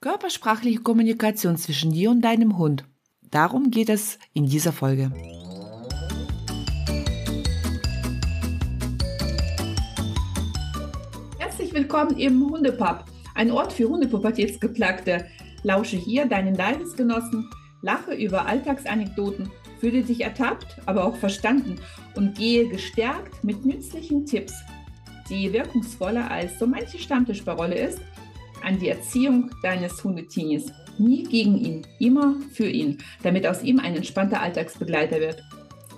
Körpersprachliche Kommunikation zwischen dir und deinem Hund. Darum geht es in dieser Folge. Herzlich willkommen im Hundepub, ein Ort für Hundepubertätsgeplagte. Lausche hier deinen Leidensgenossen, lache über Alltagsanekdoten, fühle dich ertappt, aber auch verstanden und gehe gestärkt mit nützlichen Tipps, die wirkungsvoller als so manche Stammtischparole ist – an die Erziehung deines Hundetinis. Nie gegen ihn, immer für ihn, damit aus ihm ein entspannter Alltagsbegleiter wird.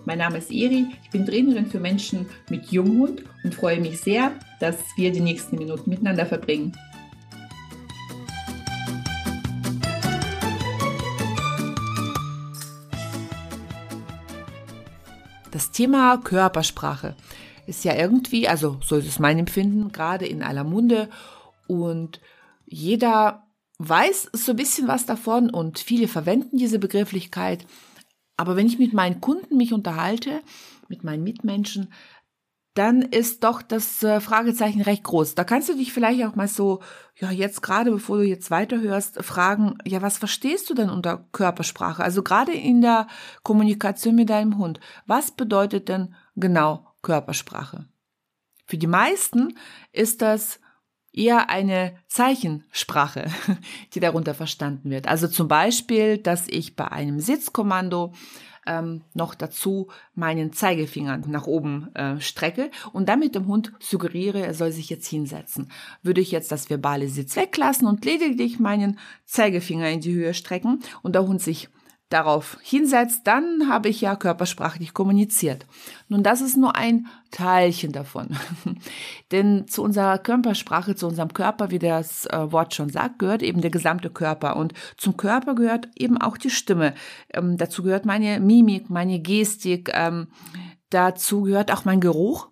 Mein Name ist Eri, ich bin Trainerin für Menschen mit Junghund und freue mich sehr, dass wir die nächsten Minuten miteinander verbringen. Das Thema Körpersprache ist ja irgendwie, also so ist es mein Empfinden, gerade in aller Munde und jeder weiß so ein bisschen was davon und viele verwenden diese Begrifflichkeit. Aber wenn ich mit meinen Kunden mich unterhalte, mit meinen Mitmenschen, dann ist doch das äh, Fragezeichen recht groß. Da kannst du dich vielleicht auch mal so, ja, jetzt gerade bevor du jetzt weiterhörst, fragen, ja, was verstehst du denn unter Körpersprache? Also gerade in der Kommunikation mit deinem Hund. Was bedeutet denn genau Körpersprache? Für die meisten ist das eher eine Zeichensprache, die darunter verstanden wird. Also zum Beispiel, dass ich bei einem Sitzkommando ähm, noch dazu meinen Zeigefinger nach oben äh, strecke und damit dem Hund suggeriere, er soll sich jetzt hinsetzen. Würde ich jetzt das verbale Sitz weglassen und lediglich meinen Zeigefinger in die Höhe strecken und der Hund sich darauf hinsetzt, dann habe ich ja körpersprachlich kommuniziert. Nun, das ist nur ein Teilchen davon. Denn zu unserer Körpersprache, zu unserem Körper, wie das äh, Wort schon sagt, gehört eben der gesamte Körper. Und zum Körper gehört eben auch die Stimme. Ähm, dazu gehört meine Mimik, meine Gestik. Ähm, dazu gehört auch mein Geruch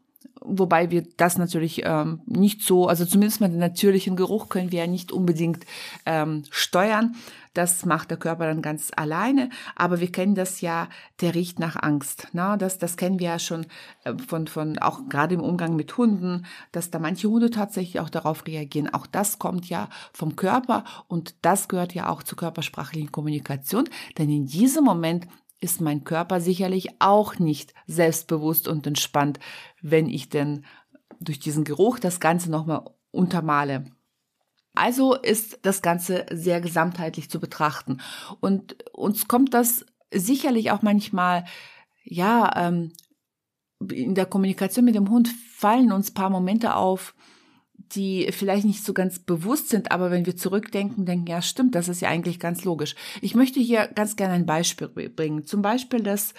wobei wir das natürlich ähm, nicht so, also zumindest mal den natürlichen Geruch können wir ja nicht unbedingt ähm, steuern. Das macht der Körper dann ganz alleine. Aber wir kennen das ja, der riecht nach Angst. Na, das, das kennen wir ja schon äh, von, von, auch gerade im Umgang mit Hunden, dass da manche Hunde tatsächlich auch darauf reagieren. Auch das kommt ja vom Körper und das gehört ja auch zur körpersprachlichen Kommunikation. Denn in diesem Moment ist mein Körper sicherlich auch nicht selbstbewusst und entspannt, wenn ich denn durch diesen Geruch das Ganze nochmal untermale. Also ist das Ganze sehr gesamtheitlich zu betrachten. Und uns kommt das sicherlich auch manchmal, ja, ähm, in der Kommunikation mit dem Hund fallen uns paar Momente auf, die vielleicht nicht so ganz bewusst sind, aber wenn wir zurückdenken, denken, ja, stimmt, das ist ja eigentlich ganz logisch. Ich möchte hier ganz gerne ein Beispiel bringen. Zum Beispiel das,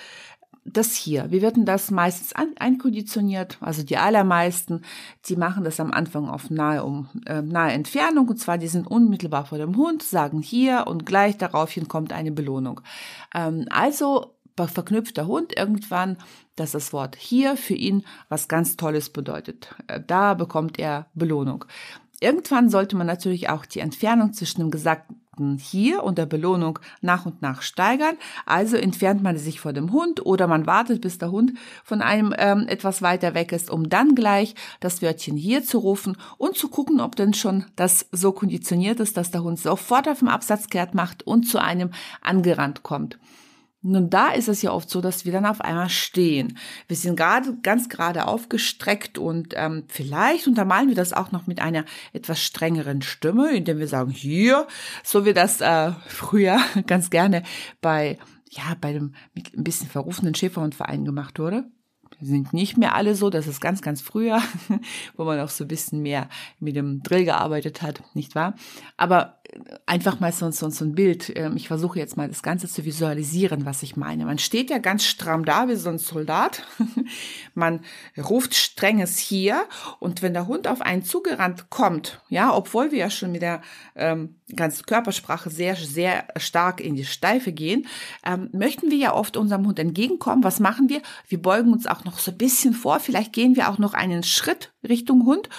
das hier. Wir werden das meistens an, einkonditioniert, also die allermeisten, die machen das am Anfang auf nahe, um, äh, nahe Entfernung, und zwar die sind unmittelbar vor dem Hund, sagen hier und gleich daraufhin kommt eine Belohnung. Ähm, also verknüpft der Hund irgendwann, dass das Wort hier für ihn was ganz Tolles bedeutet. Äh, da bekommt er Belohnung. Irgendwann sollte man natürlich auch die Entfernung zwischen dem Gesagten hier und der Belohnung nach und nach steigern. Also entfernt man sich vor dem Hund oder man wartet, bis der Hund von einem ähm, etwas weiter weg ist, um dann gleich das Wörtchen hier zu rufen und zu gucken, ob denn schon das so konditioniert ist, dass der Hund sofort auf dem Absatz kehrt macht und zu einem angerannt kommt. Nun, da ist es ja oft so, dass wir dann auf einmal stehen. Wir sind gerade ganz gerade aufgestreckt und ähm, vielleicht untermalen wir das auch noch mit einer etwas strengeren Stimme, indem wir sagen, hier, so wie das äh, früher ganz gerne bei ja bei dem ein bisschen verrufenen Schäferhundverein gemacht wurde sind nicht mehr alle so. Das ist ganz, ganz früher, wo man auch so ein bisschen mehr mit dem Drill gearbeitet hat, nicht wahr? Aber einfach mal so, so, so ein Bild. Ähm, ich versuche jetzt mal das Ganze zu visualisieren, was ich meine. Man steht ja ganz stramm da wie so ein Soldat. Man ruft strenges hier und wenn der Hund auf einen zugerannt kommt, ja, obwohl wir ja schon mit der ähm, ganzen Körpersprache sehr, sehr stark in die Steife gehen, ähm, möchten wir ja oft unserem Hund entgegenkommen. Was machen wir? Wir beugen uns auch noch so ein bisschen vor. Vielleicht gehen wir auch noch einen Schritt Richtung Hund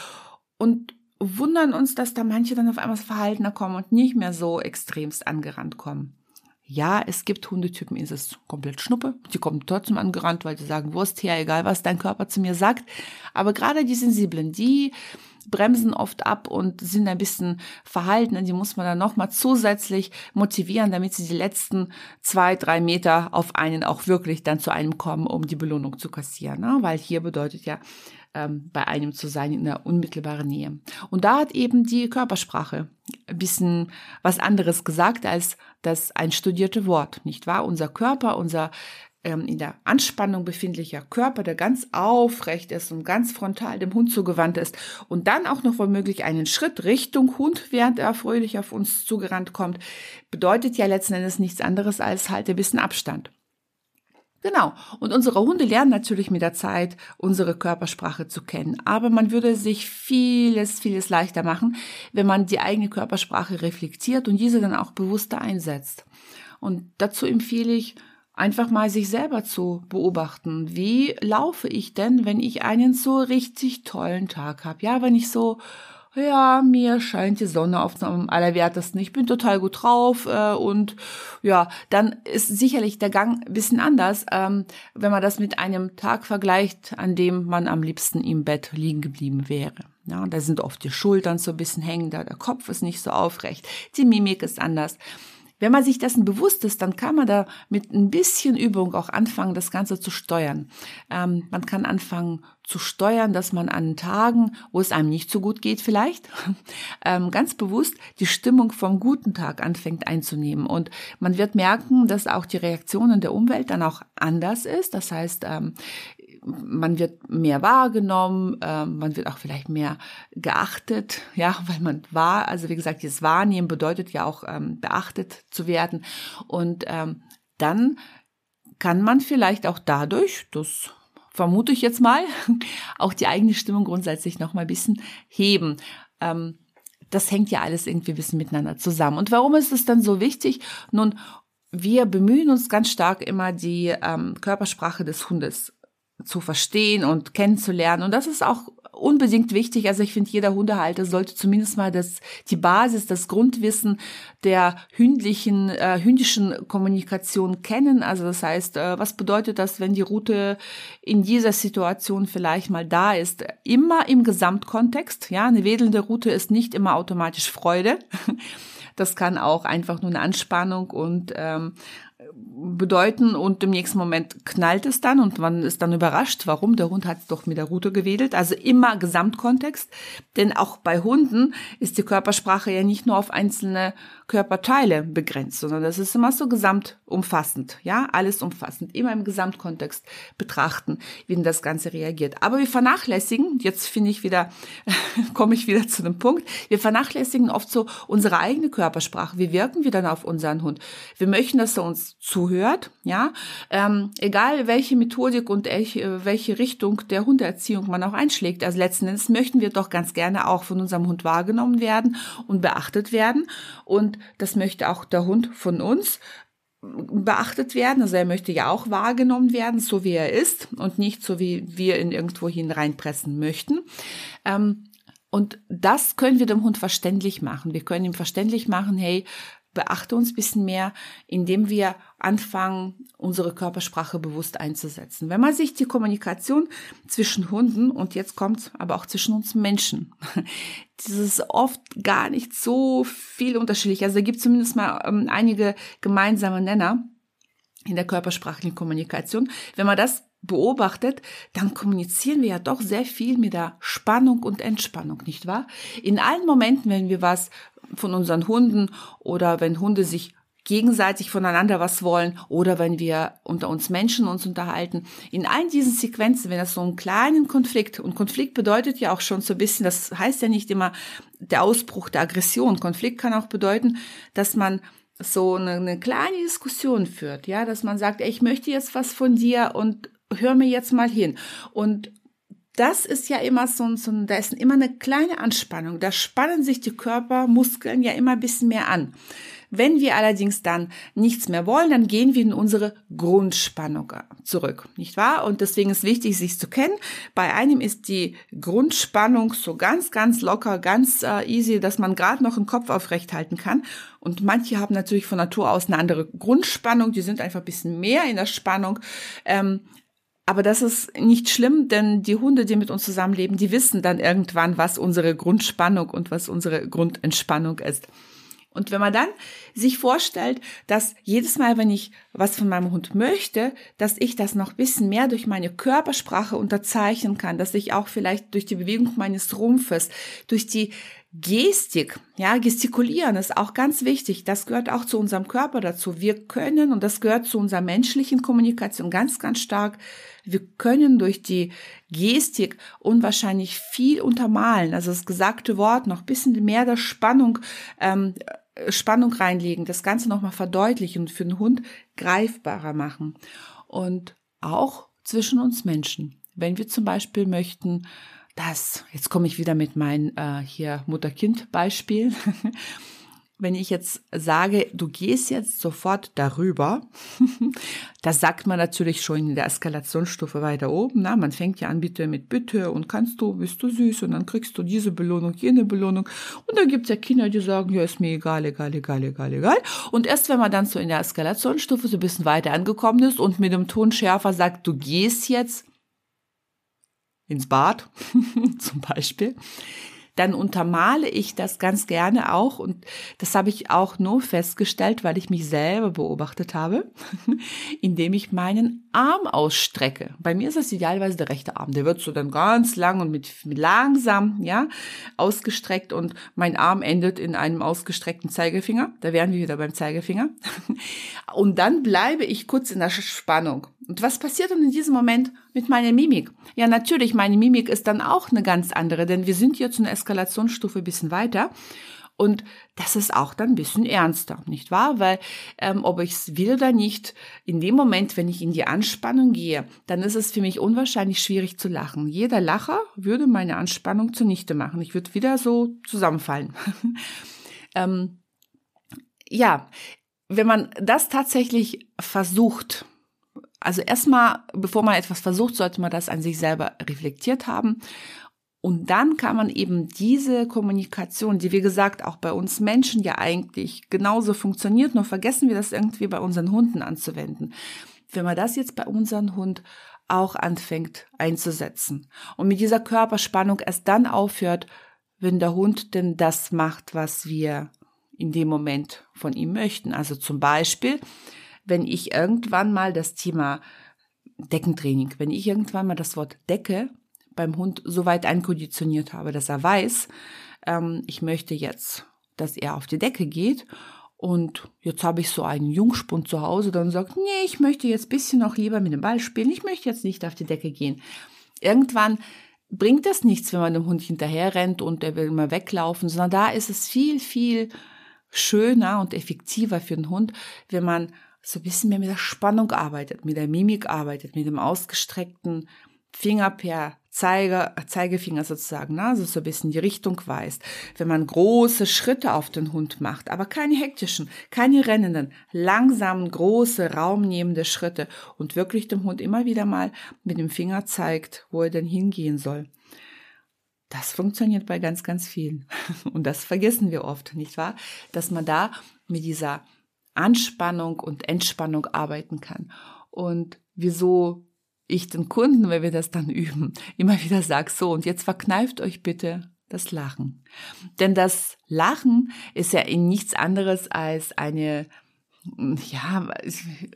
und wundern uns, dass da manche dann auf einmal verhaltener kommen und nicht mehr so extremst angerannt kommen. Ja, es gibt Hundetypen, ist es komplett Schnuppe. Die kommen trotzdem angerannt, weil sie sagen, Wurst her, egal was dein Körper zu mir sagt. Aber gerade die Sensiblen, die bremsen oft ab und sind ein bisschen verhalten. Die muss man dann nochmal zusätzlich motivieren, damit sie die letzten zwei, drei Meter auf einen auch wirklich dann zu einem kommen, um die Belohnung zu kassieren. Ne? Weil hier bedeutet ja, ähm, bei einem zu sein in der unmittelbaren Nähe. Und da hat eben die Körpersprache ein bisschen was anderes gesagt als das einstudierte Wort, nicht wahr? Unser Körper, unser ähm, in der Anspannung befindlicher Körper, der ganz aufrecht ist und ganz frontal dem Hund zugewandt ist und dann auch noch womöglich einen Schritt Richtung Hund, während er fröhlich auf uns zugerannt kommt, bedeutet ja letzten Endes nichts anderes als halt ein bisschen Abstand. Genau. Und unsere Hunde lernen natürlich mit der Zeit, unsere Körpersprache zu kennen. Aber man würde sich vieles, vieles leichter machen, wenn man die eigene Körpersprache reflektiert und diese dann auch bewusster einsetzt. Und dazu empfehle ich, einfach mal sich selber zu beobachten. Wie laufe ich denn, wenn ich einen so richtig tollen Tag habe? Ja, wenn ich so ja, mir scheint die Sonne auf am allerwertesten. Ich bin total gut drauf äh, und ja, dann ist sicherlich der Gang ein bisschen anders, ähm, wenn man das mit einem Tag vergleicht, an dem man am liebsten im Bett liegen geblieben wäre. Ja, da sind oft die Schultern so ein bisschen hängender, der Kopf ist nicht so aufrecht, die Mimik ist anders. Wenn man sich dessen bewusst ist, dann kann man da mit ein bisschen Übung auch anfangen, das Ganze zu steuern. Ähm, man kann anfangen zu steuern, dass man an Tagen, wo es einem nicht so gut geht vielleicht, ähm, ganz bewusst die Stimmung vom guten Tag anfängt einzunehmen. Und man wird merken, dass auch die Reaktionen der Umwelt dann auch anders ist. Das heißt, ähm, man wird mehr wahrgenommen, äh, man wird auch vielleicht mehr geachtet, ja, weil man wahr, also wie gesagt, dieses Wahrnehmen bedeutet ja auch ähm, beachtet zu werden. Und ähm, dann kann man vielleicht auch dadurch, das vermute ich jetzt mal, auch die eigene Stimmung grundsätzlich noch mal ein bisschen heben. Ähm, das hängt ja alles irgendwie ein bisschen miteinander zusammen. Und warum ist es dann so wichtig? Nun, wir bemühen uns ganz stark immer, die ähm, Körpersprache des Hundes zu verstehen und kennenzulernen. Und das ist auch unbedingt wichtig. Also ich finde, jeder Hundehalter sollte zumindest mal das, die Basis, das Grundwissen der hündlichen, äh, hündischen Kommunikation kennen. Also das heißt, äh, was bedeutet das, wenn die Route in dieser Situation vielleicht mal da ist? Immer im Gesamtkontext. Ja, eine wedelnde Route ist nicht immer automatisch Freude. Das kann auch einfach nur eine Anspannung und ähm, bedeuten und im nächsten Moment knallt es dann und man ist dann überrascht, warum der Hund hat doch mit der Rute gewedelt. Also immer Gesamtkontext, denn auch bei Hunden ist die Körpersprache ja nicht nur auf einzelne Körperteile begrenzt, sondern das ist immer so gesamtumfassend, ja, alles umfassend, immer im Gesamtkontext betrachten, wie denn das Ganze reagiert. Aber wir vernachlässigen, jetzt finde ich wieder, komme ich wieder zu dem Punkt, wir vernachlässigen oft so unsere eigene Körpersprache. Wie wirken wir dann auf unseren Hund? Wir möchten, dass er uns zuhört, ja, ähm, egal welche Methodik und welche Richtung der Hundeerziehung man auch einschlägt. Also letzten Endes möchten wir doch ganz gerne auch von unserem Hund wahrgenommen werden und beachtet werden und das möchte auch der Hund von uns beachtet werden. Also er möchte ja auch wahrgenommen werden, so wie er ist und nicht so wie wir ihn irgendwo hineinpressen möchten. Ähm, und das können wir dem Hund verständlich machen. Wir können ihm verständlich machen, hey, beachte uns ein bisschen mehr, indem wir anfangen, unsere Körpersprache bewusst einzusetzen. Wenn man sich die Kommunikation zwischen Hunden und jetzt kommt aber auch zwischen uns Menschen, das ist oft gar nicht so viel unterschiedlich. Also da gibt zumindest mal ähm, einige gemeinsame Nenner in der körpersprachlichen Kommunikation. Wenn man das beobachtet, dann kommunizieren wir ja doch sehr viel mit der Spannung und Entspannung, nicht wahr? In allen Momenten, wenn wir was von unseren Hunden oder wenn Hunde sich gegenseitig voneinander was wollen oder wenn wir unter uns Menschen uns unterhalten. In allen diesen Sequenzen, wenn das so einen kleinen Konflikt, und Konflikt bedeutet ja auch schon so ein bisschen, das heißt ja nicht immer der Ausbruch der Aggression. Konflikt kann auch bedeuten, dass man so eine, eine kleine Diskussion führt, ja, dass man sagt, ey, ich möchte jetzt was von dir und hör mir jetzt mal hin. Und das ist ja immer so, so da ist immer eine kleine Anspannung. Da spannen sich die Körpermuskeln ja immer ein bisschen mehr an. Wenn wir allerdings dann nichts mehr wollen, dann gehen wir in unsere Grundspannung zurück, nicht wahr? Und deswegen ist wichtig, sich zu kennen. Bei einem ist die Grundspannung so ganz, ganz locker, ganz äh, easy, dass man gerade noch den Kopf aufrecht halten kann. Und manche haben natürlich von Natur aus eine andere Grundspannung, die sind einfach ein bisschen mehr in der Spannung. Ähm, Aber das ist nicht schlimm, denn die Hunde, die mit uns zusammenleben, die wissen dann irgendwann, was unsere Grundspannung und was unsere Grundentspannung ist. Und wenn man dann sich vorstellt, dass jedes Mal, wenn ich was von meinem Hund möchte, dass ich das noch bisschen mehr durch meine Körpersprache unterzeichnen kann, dass ich auch vielleicht durch die Bewegung meines Rumpfes, durch die Gestik, ja, gestikulieren ist auch ganz wichtig. Das gehört auch zu unserem Körper dazu. Wir können, und das gehört zu unserer menschlichen Kommunikation ganz, ganz stark, wir können durch die Gestik unwahrscheinlich viel untermalen. Also das gesagte Wort noch bisschen mehr der Spannung, ähm, Spannung reinlegen, das Ganze nochmal verdeutlichen und für den Hund greifbarer machen. Und auch zwischen uns Menschen. Wenn wir zum Beispiel möchten, das, jetzt komme ich wieder mit meinem äh, hier Mutter-Kind-Beispiel. Wenn ich jetzt sage, du gehst jetzt sofort darüber, das sagt man natürlich schon in der Eskalationsstufe weiter oben. Na, man fängt ja an bitte mit Bitte und kannst du, bist du süß und dann kriegst du diese Belohnung, jene Belohnung. Und dann gibt's ja Kinder, die sagen, ja, ist mir egal, egal, egal, egal, egal. Und erst wenn man dann so in der Eskalationsstufe so ein bisschen weiter angekommen ist und mit dem Ton schärfer sagt, du gehst jetzt, ins Bad zum Beispiel, dann untermale ich das ganz gerne auch und das habe ich auch nur festgestellt, weil ich mich selber beobachtet habe, indem ich meinen Arm ausstrecke. Bei mir ist das idealerweise der rechte Arm. Der wird so dann ganz lang und mit, mit langsam, ja, ausgestreckt und mein Arm endet in einem ausgestreckten Zeigefinger. Da wären wir wieder beim Zeigefinger. Und dann bleibe ich kurz in der Spannung. Und was passiert dann in diesem Moment mit meiner Mimik? Ja, natürlich, meine Mimik ist dann auch eine ganz andere, denn wir sind jetzt eine Eskalationsstufe ein bisschen weiter. Und das ist auch dann ein bisschen ernster, nicht wahr? Weil ähm, ob ich es will oder nicht, in dem Moment, wenn ich in die Anspannung gehe, dann ist es für mich unwahrscheinlich schwierig zu lachen. Jeder Lacher würde meine Anspannung zunichte machen. Ich würde wieder so zusammenfallen. ähm, ja, wenn man das tatsächlich versucht, also erstmal, bevor man etwas versucht, sollte man das an sich selber reflektiert haben. Und dann kann man eben diese Kommunikation, die wie gesagt auch bei uns Menschen ja eigentlich genauso funktioniert, nur vergessen wir das irgendwie bei unseren Hunden anzuwenden. Wenn man das jetzt bei unserem Hund auch anfängt einzusetzen und mit dieser Körperspannung erst dann aufhört, wenn der Hund denn das macht, was wir in dem Moment von ihm möchten. Also zum Beispiel, wenn ich irgendwann mal das Thema Deckentraining, wenn ich irgendwann mal das Wort Decke beim Hund so weit einkonditioniert habe, dass er weiß, ähm, ich möchte jetzt, dass er auf die Decke geht und jetzt habe ich so einen Jungspund zu Hause, dann sagt, nee, ich möchte jetzt bisschen noch lieber mit dem Ball spielen, ich möchte jetzt nicht auf die Decke gehen. Irgendwann bringt das nichts, wenn man dem Hund hinterher rennt und er will immer weglaufen, sondern da ist es viel, viel schöner und effektiver für den Hund, wenn man so ein bisschen mehr mit der Spannung arbeitet, mit der Mimik arbeitet, mit dem ausgestreckten Finger per Zeiger, Zeigefinger sozusagen, ne? also so ein bisschen die Richtung weist. Wenn man große Schritte auf den Hund macht, aber keine hektischen, keine rennenden, langsamen, große, raumnehmende Schritte und wirklich dem Hund immer wieder mal mit dem Finger zeigt, wo er denn hingehen soll. Das funktioniert bei ganz, ganz vielen. Und das vergessen wir oft, nicht wahr? Dass man da mit dieser Anspannung und Entspannung arbeiten kann. Und wieso ich den Kunden, wenn wir das dann üben, immer wieder sage, so, und jetzt verkneift euch bitte das Lachen. Denn das Lachen ist ja in nichts anderes als eine ja,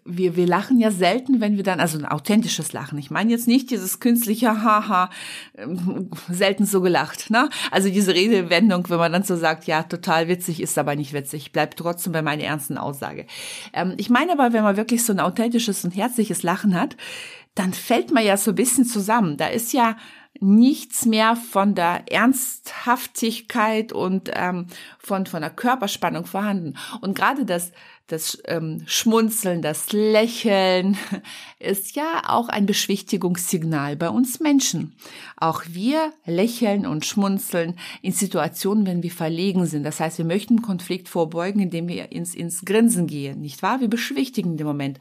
wir, wir lachen ja selten, wenn wir dann, also ein authentisches Lachen. Ich meine jetzt nicht dieses künstliche Haha, ähm, selten so gelacht, ne? Also diese Redewendung, wenn man dann so sagt, ja, total witzig, ist aber nicht witzig, bleibt trotzdem bei meiner ernsten Aussage. Ähm, ich meine aber, wenn man wirklich so ein authentisches und herzliches Lachen hat, dann fällt man ja so ein bisschen zusammen. Da ist ja nichts mehr von der Ernsthaftigkeit und ähm, von, von der Körperspannung vorhanden. Und gerade das, das ähm, Schmunzeln, das Lächeln ist ja auch ein Beschwichtigungssignal bei uns Menschen. Auch wir lächeln und schmunzeln in Situationen, wenn wir verlegen sind. Das heißt, wir möchten Konflikt vorbeugen, indem wir ins, ins Grinsen gehen, nicht wahr? Wir beschwichtigen den Moment.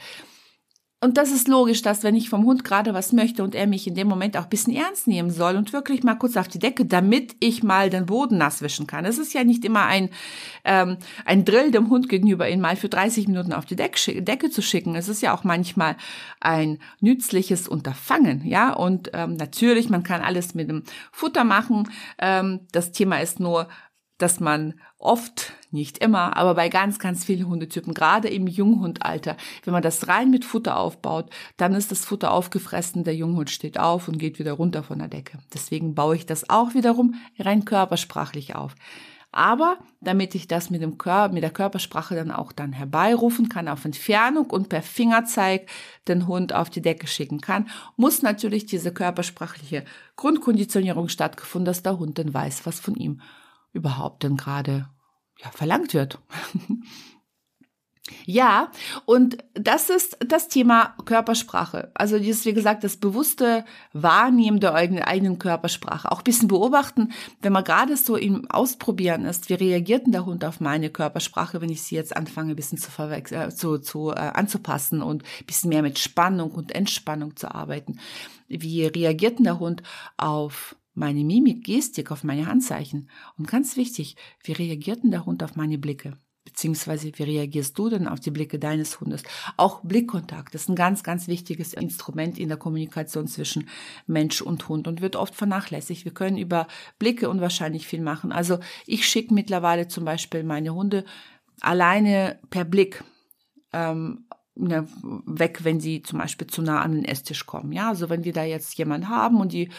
Und das ist logisch, dass wenn ich vom Hund gerade was möchte und er mich in dem Moment auch ein bisschen ernst nehmen soll und wirklich mal kurz auf die Decke, damit ich mal den Boden nass wischen kann. Es ist ja nicht immer ein, ähm, ein Drill dem Hund gegenüber, ihn mal für 30 Minuten auf die Decke, Decke zu schicken. Es ist ja auch manchmal ein nützliches Unterfangen, ja. Und ähm, natürlich, man kann alles mit dem Futter machen. Ähm, das Thema ist nur, dass man oft, nicht immer, aber bei ganz, ganz vielen Hundetypen, gerade im Junghundalter, wenn man das rein mit Futter aufbaut, dann ist das Futter aufgefressen, der Junghund steht auf und geht wieder runter von der Decke. Deswegen baue ich das auch wiederum rein körpersprachlich auf. Aber damit ich das mit dem Körper, mit der Körpersprache dann auch dann herbeirufen kann auf Entfernung und per Fingerzeig den Hund auf die Decke schicken kann, muss natürlich diese körpersprachliche Grundkonditionierung stattgefunden, dass der Hund dann weiß, was von ihm überhaupt denn gerade ja, verlangt wird. ja, und das ist das Thema Körpersprache. Also dieses, wie gesagt, das bewusste Wahrnehmen der eigenen Körpersprache. Auch ein bisschen beobachten, wenn man gerade so im Ausprobieren ist, wie reagiert denn der Hund auf meine Körpersprache, wenn ich sie jetzt anfange, ein bisschen zu, äh, zu, zu äh, anzupassen und ein bisschen mehr mit Spannung und Entspannung zu arbeiten. Wie reagiert denn der Hund auf meine Mimik, Gestik, auf meine Handzeichen. Und ganz wichtig, wie reagiert denn der Hund auf meine Blicke? Beziehungsweise, wie reagierst du denn auf die Blicke deines Hundes? Auch Blickkontakt ist ein ganz, ganz wichtiges Instrument in der Kommunikation zwischen Mensch und Hund und wird oft vernachlässigt. Wir können über Blicke unwahrscheinlich viel machen. Also ich schicke mittlerweile zum Beispiel meine Hunde alleine per Blick ähm, ne, weg, wenn sie zum Beispiel zu nah an den Esstisch kommen. Ja, also wenn wir da jetzt jemanden haben und die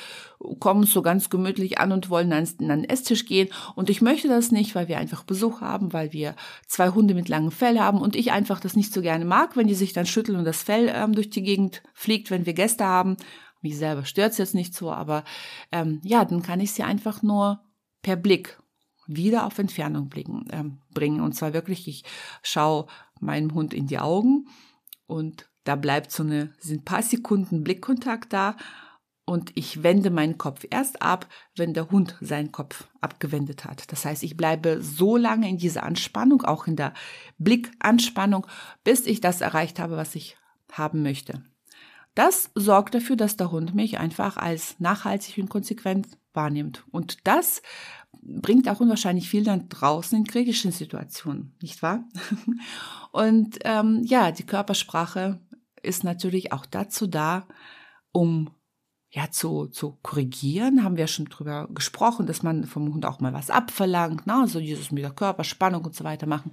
kommen so ganz gemütlich an und wollen an, an den Esstisch gehen und ich möchte das nicht, weil wir einfach Besuch haben, weil wir zwei Hunde mit langem Fell haben und ich einfach das nicht so gerne mag, wenn die sich dann schütteln und das Fell ähm, durch die Gegend fliegt, wenn wir Gäste haben. Mich selber stört's jetzt nicht so, aber ähm, ja, dann kann ich sie einfach nur per Blick wieder auf Entfernung blicken, ähm, bringen. Und zwar wirklich, ich schaue meinem Hund in die Augen und da bleibt so eine, sind paar Sekunden Blickkontakt da und ich wende meinen Kopf erst ab, wenn der Hund seinen Kopf abgewendet hat. Das heißt, ich bleibe so lange in dieser Anspannung, auch in der Blickanspannung, bis ich das erreicht habe, was ich haben möchte. Das sorgt dafür, dass der Hund mich einfach als nachhaltig und konsequent wahrnimmt. Und das bringt auch unwahrscheinlich viel dann draußen in kritischen Situationen, nicht wahr? Und ähm, ja, die Körpersprache ist natürlich auch dazu da, um ja zu, zu korrigieren, haben wir schon drüber gesprochen, dass man vom Hund auch mal was abverlangt, ne? so dieses mit der Körperspannung und so weiter machen.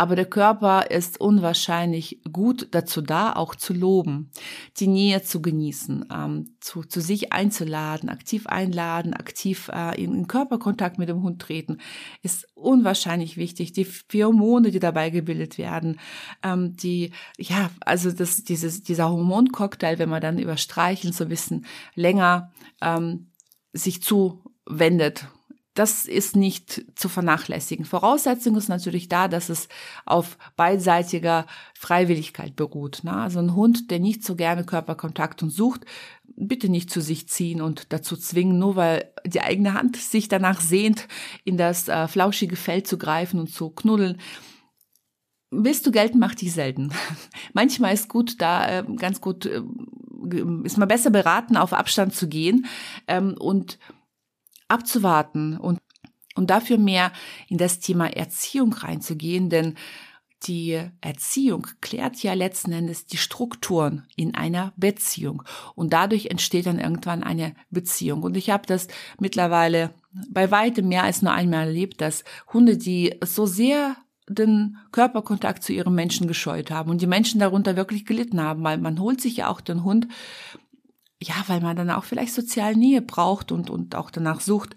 Aber der Körper ist unwahrscheinlich gut dazu da, auch zu loben, die Nähe zu genießen, ähm, zu, zu sich einzuladen, aktiv einladen, aktiv äh, in, in Körperkontakt mit dem Hund treten, ist unwahrscheinlich wichtig. Die Pheromone, die dabei gebildet werden, ähm, die, ja, also das, dieses, dieser Hormoncocktail, wenn man dann über Streicheln so ein bisschen länger ähm, sich zuwendet das ist nicht zu vernachlässigen. Voraussetzung ist natürlich da, dass es auf beidseitiger Freiwilligkeit beruht. Ne? Also ein Hund, der nicht so gerne Körperkontakt und sucht, bitte nicht zu sich ziehen und dazu zwingen, nur weil die eigene Hand sich danach sehnt, in das äh, flauschige Fell zu greifen und zu knuddeln. Willst du Geld, mach dich selten. Manchmal ist gut, da äh, ganz gut, äh, ist man besser beraten, auf Abstand zu gehen ähm, und abzuwarten und, und dafür mehr in das Thema Erziehung reinzugehen, denn die Erziehung klärt ja letzten Endes die Strukturen in einer Beziehung und dadurch entsteht dann irgendwann eine Beziehung. Und ich habe das mittlerweile bei weitem mehr als nur einmal erlebt, dass Hunde, die so sehr den Körperkontakt zu ihren Menschen gescheut haben und die Menschen darunter wirklich gelitten haben, weil man holt sich ja auch den Hund ja, weil man dann auch vielleicht soziale Nähe braucht und, und auch danach sucht.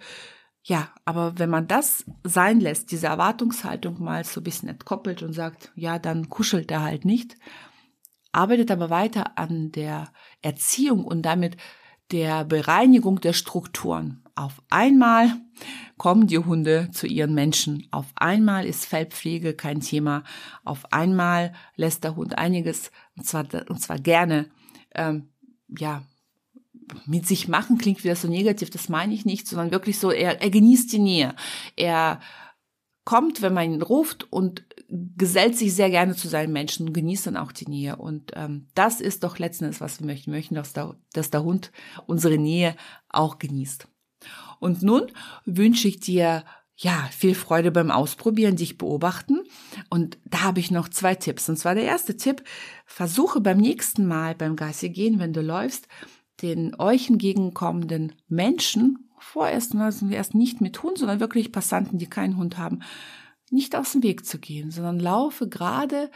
Ja, aber wenn man das sein lässt, diese Erwartungshaltung mal so ein bisschen entkoppelt und sagt, ja, dann kuschelt er halt nicht, arbeitet aber weiter an der Erziehung und damit der Bereinigung der Strukturen. Auf einmal kommen die Hunde zu ihren Menschen. Auf einmal ist Fellpflege kein Thema. Auf einmal lässt der Hund einiges, und zwar, und zwar gerne, ähm, ja, mit sich machen klingt wieder so negativ, das meine ich nicht, sondern wirklich so, er, er genießt die Nähe. Er kommt, wenn man ihn ruft und gesellt sich sehr gerne zu seinen Menschen und genießt dann auch die Nähe. Und ähm, das ist doch letztendlich, was wir möchten. Wir möchten, dass der, dass der Hund unsere Nähe auch genießt. Und nun wünsche ich dir ja, viel Freude beim Ausprobieren, dich beobachten. Und da habe ich noch zwei Tipps. Und zwar der erste Tipp, versuche beim nächsten Mal beim Gassi gehen, wenn du läufst, den euch entgegenkommenden Menschen, vorerst, also erst nicht mit Hund, sondern wirklich Passanten, die keinen Hund haben, nicht aus dem Weg zu gehen, sondern laufe gerade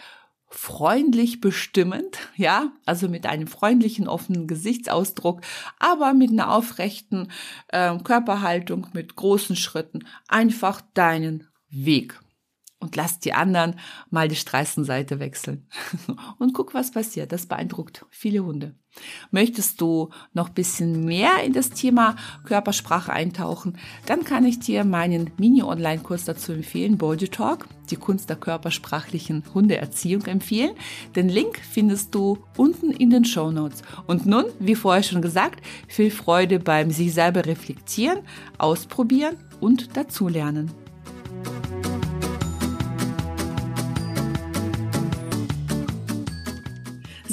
freundlich bestimmend, ja, also mit einem freundlichen, offenen Gesichtsausdruck, aber mit einer aufrechten äh, Körperhaltung, mit großen Schritten, einfach deinen Weg und lass die anderen mal die Straßenseite wechseln. und guck, was passiert. Das beeindruckt viele Hunde. Möchtest du noch bisschen mehr in das Thema Körpersprache eintauchen, dann kann ich dir meinen Mini-Online-Kurs dazu empfehlen, Body Talk, die Kunst der körpersprachlichen Hundeerziehung empfehlen. Den Link findest du unten in den Show Notes. Und nun, wie vorher schon gesagt, viel Freude beim sich selber reflektieren, ausprobieren und dazulernen.